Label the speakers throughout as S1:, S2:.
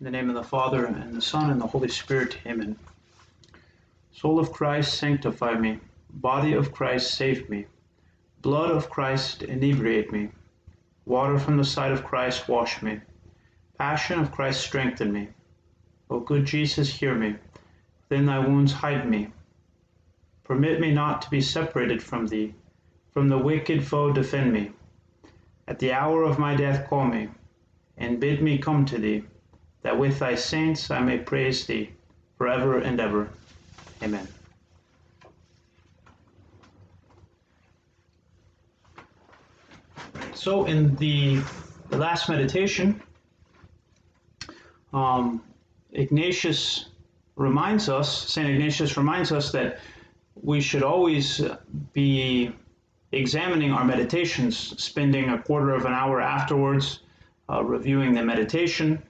S1: In the name of the Father, and the Son, and the Holy Spirit. Amen. Soul of Christ, sanctify me. Body of Christ, save me. Blood of Christ, inebriate me. Water from the side of Christ, wash me. Passion of Christ, strengthen me. O good Jesus, hear me. Within thy wounds, hide me. Permit me not to be separated from thee. From the wicked foe, defend me. At the hour of my death, call me, and bid me come to thee, that with thy saints I may praise thee forever and ever. Amen. So, in the, last meditation, um, Ignatius reminds us, St. Ignatius reminds us that we should always be examining our meditations, spending a quarter of an hour afterwards uh, reviewing the meditation.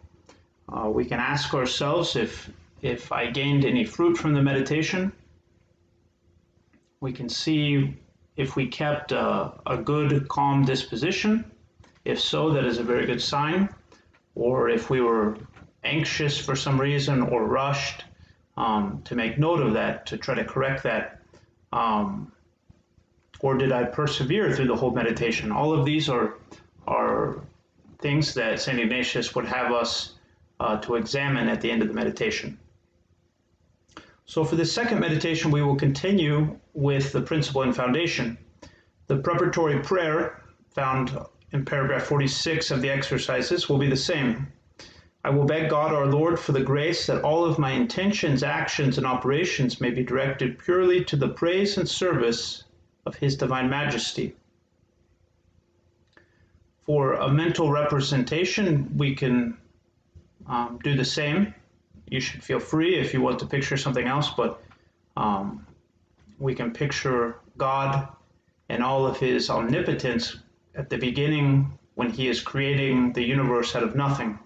S1: Uh, we can ask ourselves if, if I gained any fruit from the meditation. We can see if we kept a, a good, calm disposition. If so, that is a very good sign. Or if we were anxious for some reason or rushed, um, to make note of that, to try to correct that. Um, or did I persevere through the whole meditation? All of these are, are things that St. Ignatius would have us uh, to examine at the end of the meditation. So for the second meditation, we will continue with the principle and foundation. The preparatory prayer found in paragraph 46 of the exercises will be the same. I will beg God our Lord for the grace that all of my intentions, actions, and operations may be directed purely to the praise and service of His Divine Majesty. For a mental representation, we can um, do the same. You should feel free if you want to picture something else, but um, we can picture God and all of His omnipotence at the beginning when He is creating the universe out of nothing.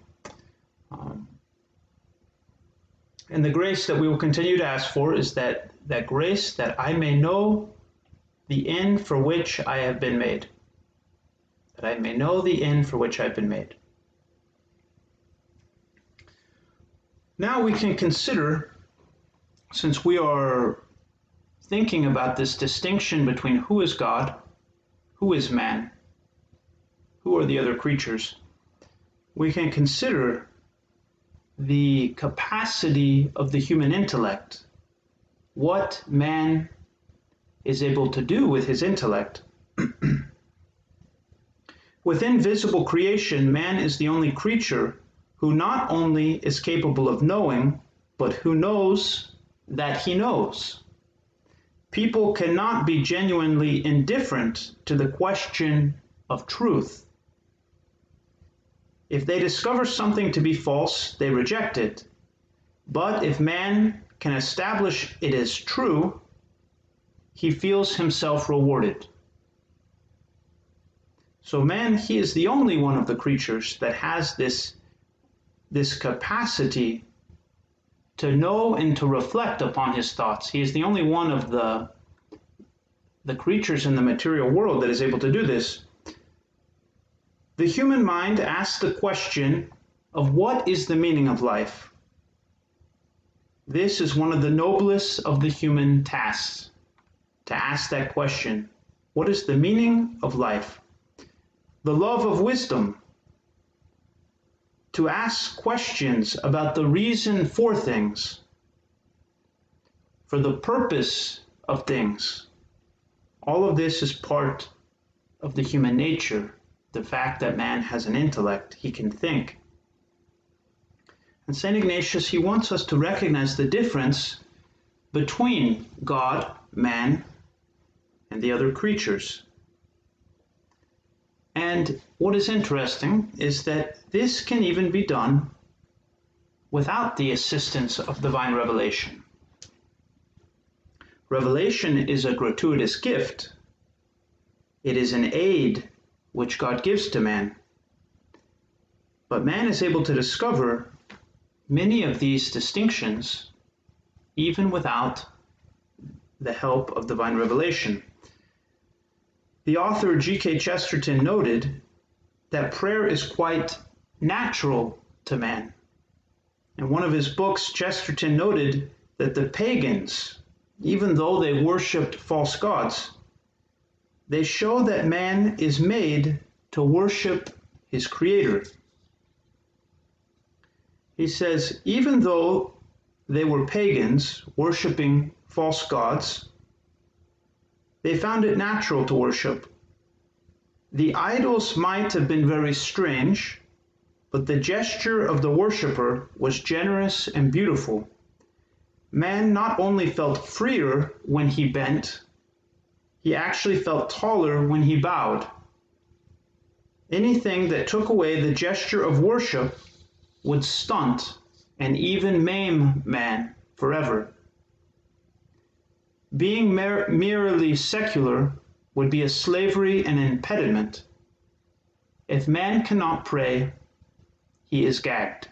S1: Um, and the grace that we will continue to ask for is that, that grace that I may know the end for which I have been made, that I may know the end for which I have been made. Now we can consider, since we are thinking about this distinction between who is God, who is man, who are the other creatures, we can consider the capacity of the human intellect, what man is able to do with his intellect. Within visible creation, man is the only creature who not only is capable of knowing, but who knows that he knows. People cannot be genuinely indifferent to the question of truth. If they discover something to be false, they reject it. But if man can establish it as true, he feels himself rewarded. So, man, he is the only one of the creatures that has this, this capacity to know and to reflect upon his thoughts. He is the only one of the, the creatures in the material world that is able to do this. The human mind asks the question of what is the meaning of life? This is one of the noblest of the human tasks to ask that question What is the meaning of life? The love of wisdom, to ask questions about the reason for things, for the purpose of things. All of this is part of the human nature, the fact that man has an intellect, he can think. And St. Ignatius, he wants us to recognize the difference between God, man, and the other creatures. And what is interesting is that this can even be done without the assistance of divine revelation. Revelation is a gratuitous gift. It is an aid which God gives to man. But man is able to discover many of these distinctions even without the help of divine revelation. The author G.K. Chesterton noted that prayer is quite natural to man. In one of his books, Chesterton noted that the pagans, even though they worshiped false gods, they show that man is made to worship his creator. He says, even though they were pagans worshiping false gods, they found it natural to worship. The idols might have been very strange, but the gesture of the worshiper was generous and beautiful. Man not only felt freer when he bent, he actually felt taller when he bowed. Anything that took away the gesture of worship would stunt and even maim man forever. Being mer- merely secular would be a slavery and an impediment. If man cannot pray, he is gagged.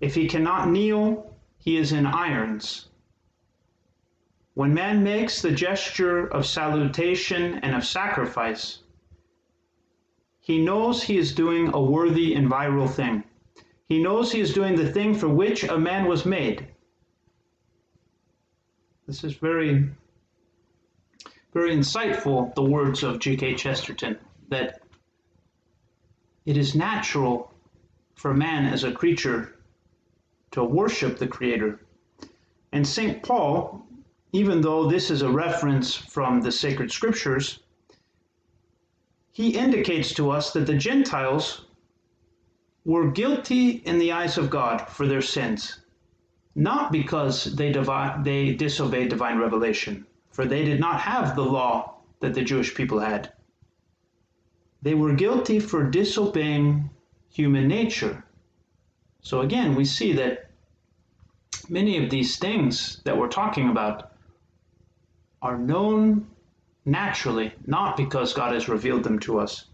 S1: If he cannot kneel, he is in irons. When man makes the gesture of salutation and of sacrifice, he knows he is doing a worthy and viral thing. He knows he is doing the thing for which a man was made. This is very, very insightful, the words of G.K. Chesterton, that it is natural for man as a creature to worship the Creator. And St. Paul, even though this is a reference from the sacred scriptures, he indicates to us that the Gentiles were guilty in the eyes of God for their sins, not because they, they disobeyed divine revelation, for they did not have the law that the Jewish people had. They were guilty for disobeying human nature. So again, we see that many of these things that we're talking about are known naturally, not because God has revealed them to us.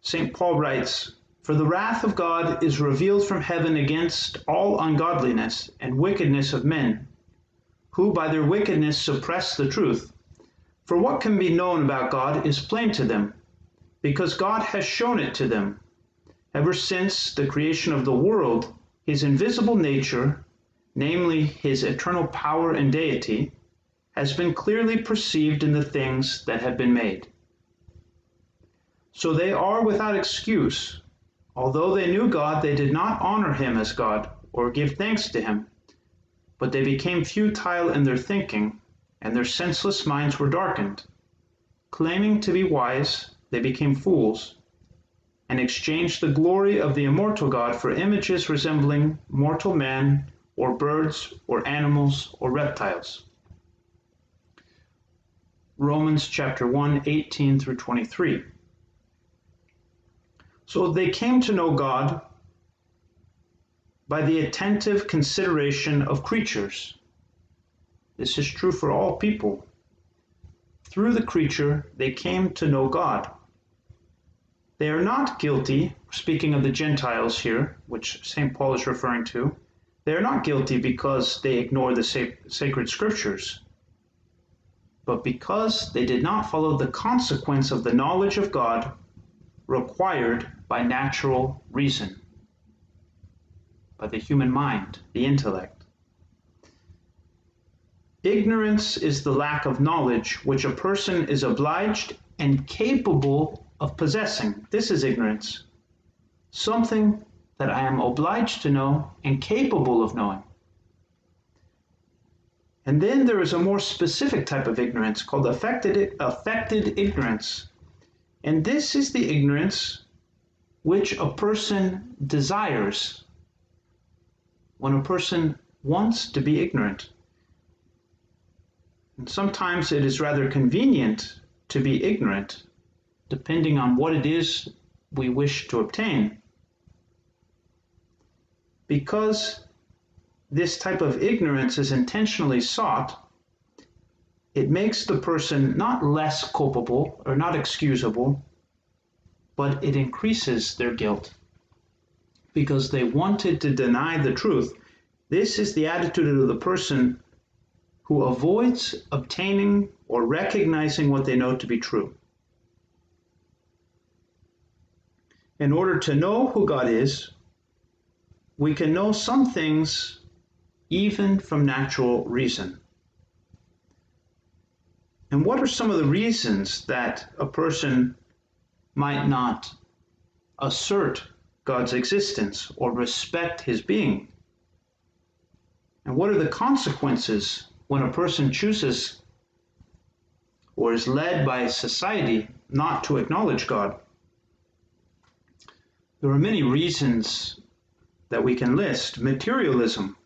S1: St. Paul writes, For the wrath of God is revealed from heaven against all ungodliness and wickedness of men, who by their wickedness suppress the truth. For what can be known about God is plain to them, because God has shown it to them. Ever since the creation of the world, his invisible nature, namely his eternal power and deity, has been clearly perceived in the things that have been made. So they are without excuse. Although they knew God, they did not honor him as God or give thanks to him, but they became futile in their thinking, and their senseless minds were darkened. Claiming to be wise, they became fools and exchanged the glory of the immortal God for images resembling mortal man, or birds, or animals, or reptiles. Romans chapter 1, 18 through 23. So they came to know God by the attentive consideration of creatures. This is true for all people. Through the creature, they came to know God. They are not guilty, speaking of the Gentiles here, which St. Paul is referring to, they are not guilty because they ignore the sacred scriptures, but because they did not follow the consequence of the knowledge of God required by natural reason, by the human mind, the intellect. Ignorance is the lack of knowledge which a person is obliged and capable of possessing. This is ignorance. Something that I am obliged to know and capable of knowing. And then there is a more specific type of ignorance called affected, affected ignorance. And this is the ignorance which a person desires when a person wants to be ignorant. And sometimes it is rather convenient to be ignorant depending on what it is we wish to obtain. Because this type of ignorance is intentionally sought, it makes the person not less culpable or not excusable, but it increases their guilt because they wanted to deny the truth. This is the attitude of the person who avoids obtaining or recognizing what they know to be true. In order to know who God is, we can know some things even from natural reason. And what are some of the reasons that a person might not assert God's existence or respect his being? And what are the consequences when a person chooses or is led by society not to acknowledge God? There are many reasons that we can list. Materialism,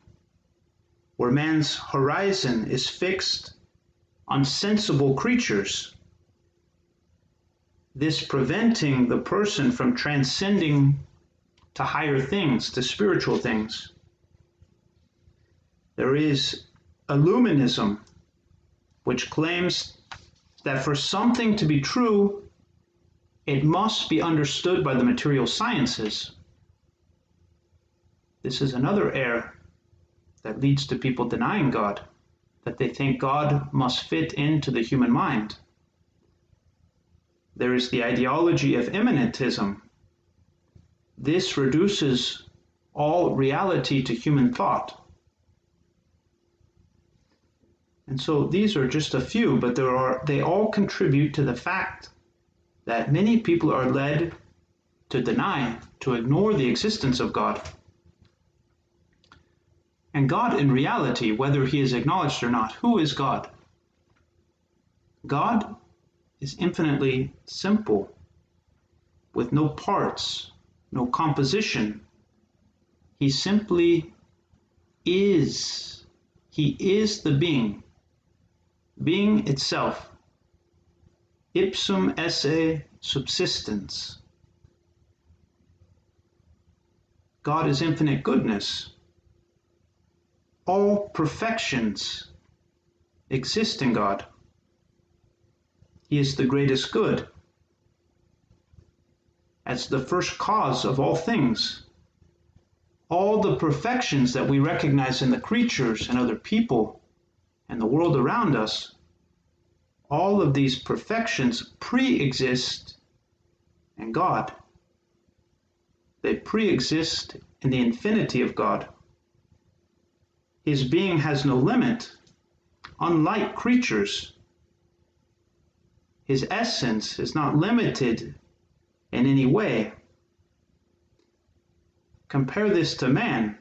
S1: where man's horizon is fixed on sensible creatures, this preventing the person from transcending to higher things, to spiritual things. There is Illuminism, which claims that for something to be true, it must be understood by the material sciences. This is another error that leads to people denying God, that they think God must fit into the human mind. There is the ideology of immanentism. This reduces all reality to human thought. And so these are just a few, but there are they all contribute to the fact that many people are led to deny, to ignore the existence of God. And God, in reality, whether he is acknowledged or not, who is God? God is infinitely simple, with no parts, no composition. He simply is. He is the being, being itself. Ipsum esse subsistens. God is infinite goodness all perfections exist in God. He is the greatest good. As the first cause of all things, all the perfections that we recognize in the creatures and other people and the world around us, all of these perfections pre exist in God. They pre exist in the infinity of God. His being has no limit, unlike creatures. His essence is not limited in any way. Compare this to man.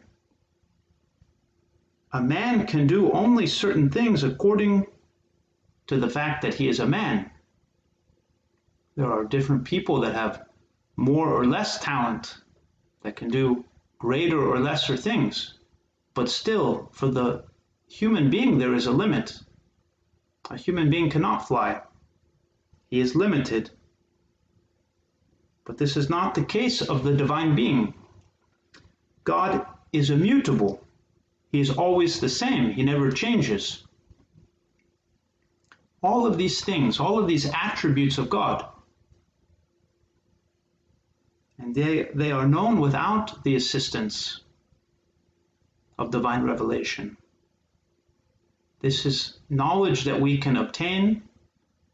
S1: A man can do only certain things according to the fact that he is a man. There are different people that have more or less talent that can do greater or lesser things. But still, for the human being, there is a limit. A human being cannot fly, he is limited. But this is not the case of the divine being. God is immutable, he is always the same, he never changes. All of these things, all of these attributes of God, and they, they are known without the assistance of divine revelation. This is knowledge that we can obtain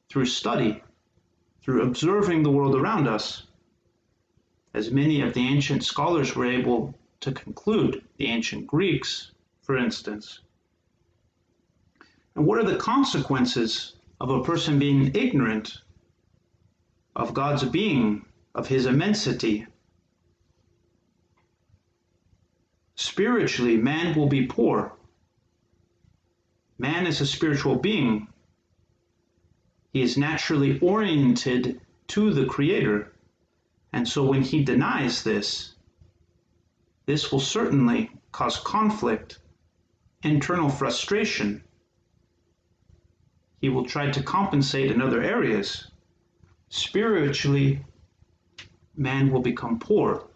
S1: through study, through observing the world around us, as many of the ancient scholars were able to conclude, the ancient Greeks, for instance. And what are the consequences of a person being ignorant of God's being, of his immensity, Spiritually, man will be poor. Man is a spiritual being. He is naturally oriented to the Creator. And so when he denies this, this will certainly cause conflict, internal frustration. He will try to compensate in other areas. Spiritually, man will become poor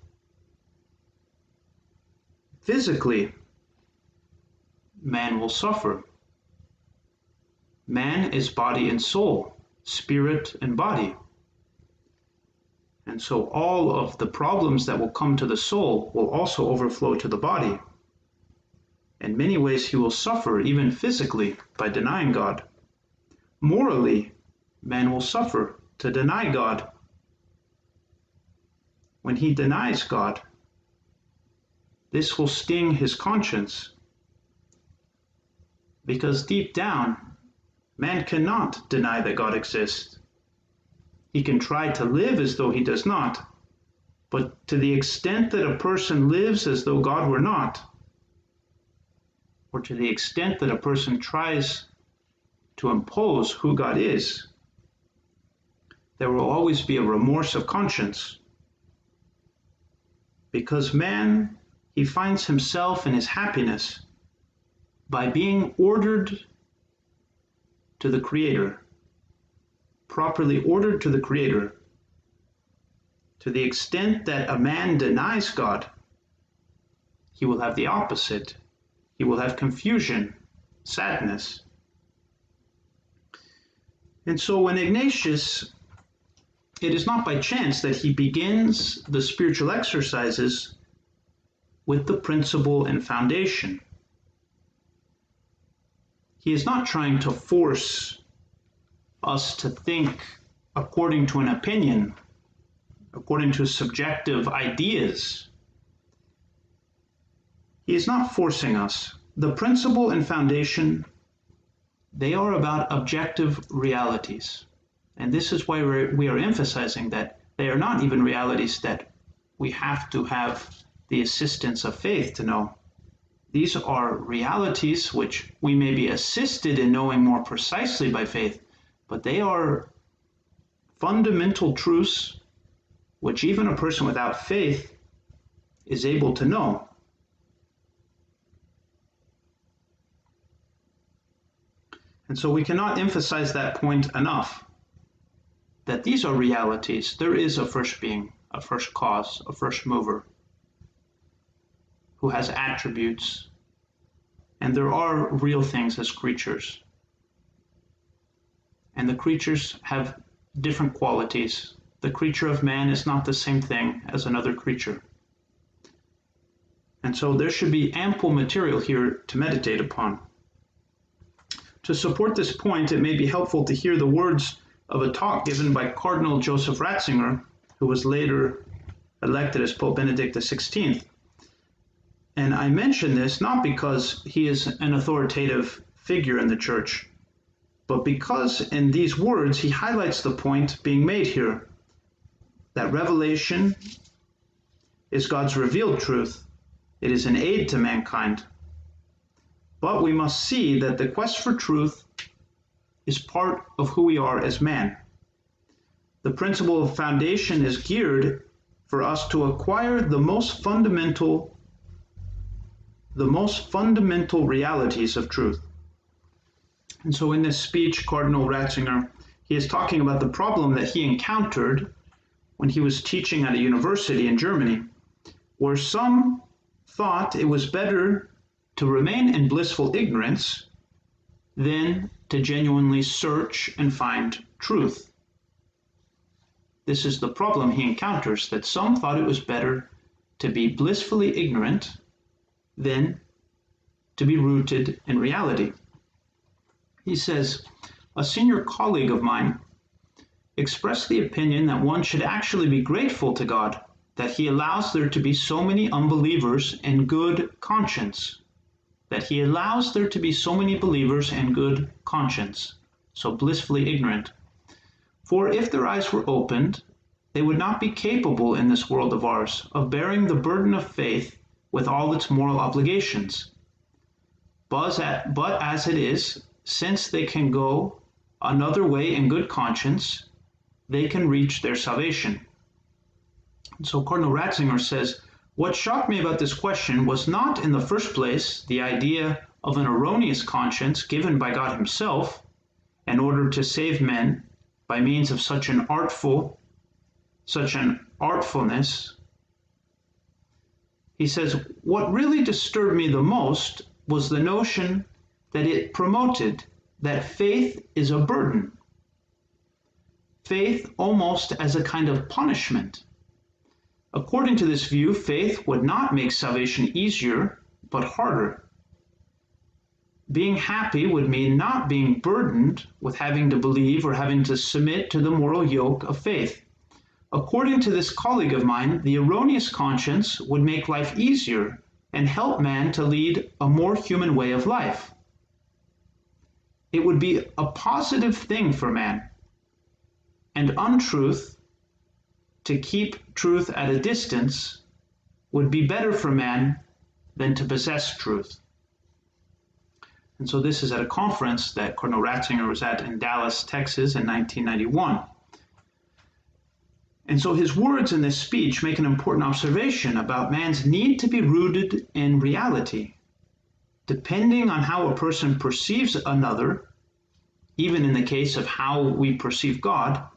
S1: physically, man will suffer. Man is body and soul, spirit and body. And so all of the problems that will come to the soul will also overflow to the body. In many ways, he will suffer, even physically, by denying God. Morally, man will suffer to deny God. When he denies God, this will sting his conscience. Because deep down, man cannot deny that God exists. He can try to live as though he does not, but to the extent that a person lives as though God were not, or to the extent that a person tries to impose who God is, there will always be a remorse of conscience. Because man, he finds himself in his happiness by being ordered to the Creator, properly ordered to the Creator. To the extent that a man denies God, he will have the opposite. He will have confusion, sadness. And so when Ignatius, it is not by chance that he begins the spiritual exercises with the principle and foundation. He is not trying to force us to think according to an opinion, according to subjective ideas. He is not forcing us. The principle and foundation, they are about objective realities. And this is why we're, we are emphasizing that they are not even realities that we have to have the assistance of faith to know. These are realities which we may be assisted in knowing more precisely by faith, but they are fundamental truths which even a person without faith is able to know. And so we cannot emphasize that point enough that these are realities. There is a first being, a first cause, a first mover who has attributes, and there are real things as creatures. And the creatures have different qualities. The creature of man is not the same thing as another creature. And so there should be ample material here to meditate upon. To support this point, it may be helpful to hear the words of a talk given by Cardinal Joseph Ratzinger, who was later elected as Pope Benedict XVI. And I mention this not because he is an authoritative figure in the church, but because in these words he highlights the point being made here that revelation is God's revealed truth, it is an aid to mankind. But we must see that the quest for truth is part of who we are as man. The principle of foundation is geared for us to acquire the most fundamental the most fundamental realities of truth. And so in this speech, Cardinal Ratzinger, he is talking about the problem that he encountered when he was teaching at a university in Germany, where some thought it was better to remain in blissful ignorance than to genuinely search and find truth. This is the problem he encounters that some thought it was better to be blissfully ignorant than to be rooted in reality. He says, a senior colleague of mine expressed the opinion that one should actually be grateful to God that he allows there to be so many unbelievers in good conscience. That he allows there to be so many believers in good conscience, so blissfully ignorant. For if their eyes were opened, they would not be capable in this world of ours of bearing the burden of faith with all its moral obligations. But, as it is, since they can go another way in good conscience, they can reach their salvation. So Cardinal Ratzinger says, What shocked me about this question was not in the first place the idea of an erroneous conscience given by God Himself in order to save men by means of such an artful, such an artfulness he says, What really disturbed me the most was the notion that it promoted that faith is a burden. Faith almost as a kind of punishment. According to this view, faith would not make salvation easier, but harder. Being happy would mean not being burdened with having to believe or having to submit to the moral yoke of faith. According to this colleague of mine, the erroneous conscience would make life easier and help man to lead a more human way of life. It would be a positive thing for man, and untruth, to keep truth at a distance, would be better for man than to possess truth. And so this is at a conference that Cardinal Ratzinger was at in Dallas, Texas in 1991. And so his words in this speech make an important observation about man's need to be rooted in reality. Depending on how a person perceives another, even in the case of how we perceive God,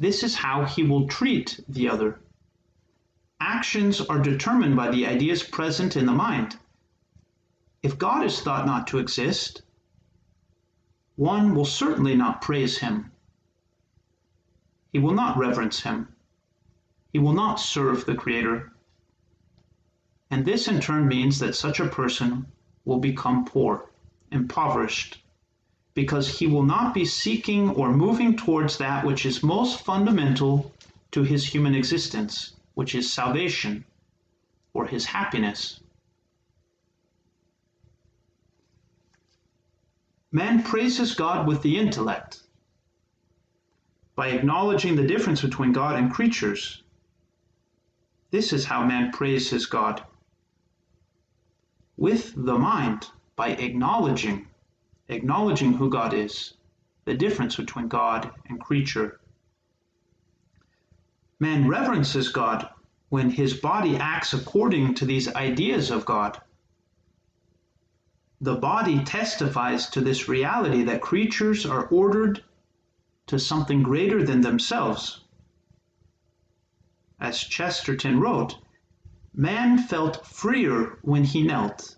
S1: this is how he will treat the other. Actions are determined by the ideas present in the mind. If God is thought not to exist, one will certainly not praise him. He will not reverence him. He will not serve the Creator. And this in turn means that such a person will become poor, impoverished, because he will not be seeking or moving towards that which is most fundamental to his human existence, which is salvation or his happiness. Man praises God with the intellect by acknowledging the difference between God and creatures. This is how man praises God. With the mind, by acknowledging, acknowledging who God is, the difference between God and creature. Man reverences God when his body acts according to these ideas of God the body testifies to this reality that creatures are ordered to something greater than themselves. As Chesterton wrote, man felt freer when he knelt.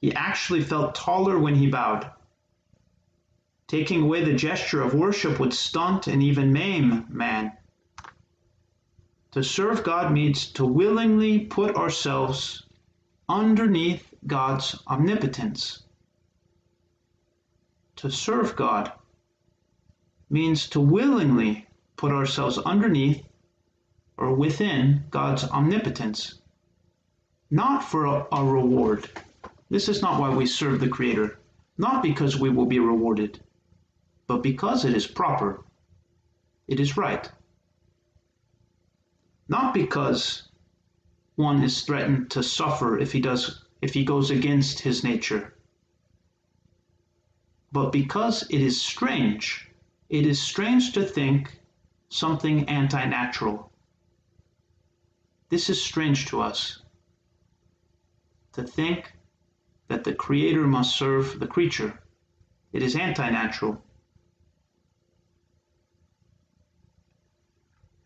S1: He actually felt taller when he bowed. Taking away the gesture of worship would stunt and even maim man. To serve God means to willingly put ourselves underneath God's omnipotence. To serve God means to willingly put ourselves underneath or within God's omnipotence, not for a, a, reward. This is not why we serve the Creator, not because we will be rewarded, but because it is proper, it is right. Not because one is threatened to suffer if he does if he goes against his nature. But because it is strange, it is strange to think something anti natural. This is strange to us. To think that the Creator must serve the creature. It is anti natural.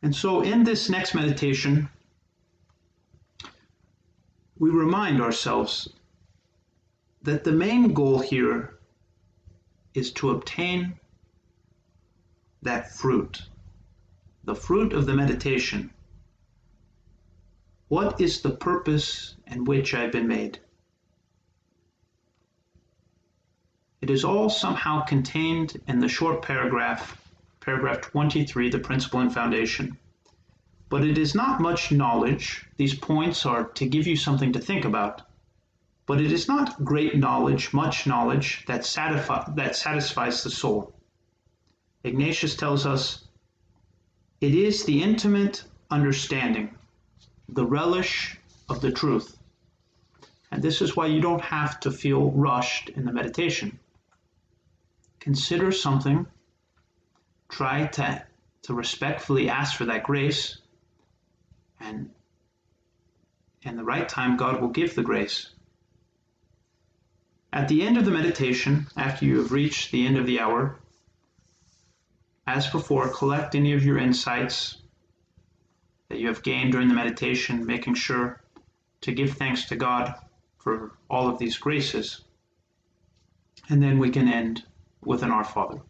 S1: And so, in this next meditation, we remind ourselves that the main goal here is to obtain that fruit, the fruit of the meditation. What is the purpose in which I've been made? It is all somehow contained in the short paragraph, paragraph 23, the principle and foundation but it is not much knowledge. These points are to give you something to think about. But it is not great knowledge, much knowledge that, satisfi- that satisfies the soul. Ignatius tells us it is the intimate understanding, the relish of the truth. And this is why you don't have to feel rushed in the meditation. Consider something, try to, to respectfully ask for that grace, and in the right time, God will give the grace. At the end of the meditation, after you have reached the end of the hour, as before, collect any of your insights that you have gained during the meditation, making sure to give thanks to God for all of these graces. And then we can end with an Our Father.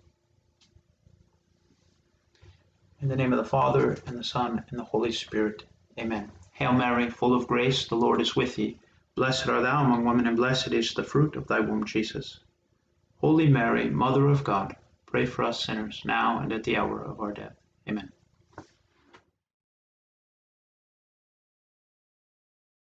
S1: In the name of the Father, and the Son, and the Holy Spirit. Amen. Hail Mary, full of grace, the Lord is with thee. Blessed art thou among women, and blessed is the fruit of thy womb, Jesus. Holy Mary, Mother of God, pray for us sinners, now and at the hour of our death. Amen.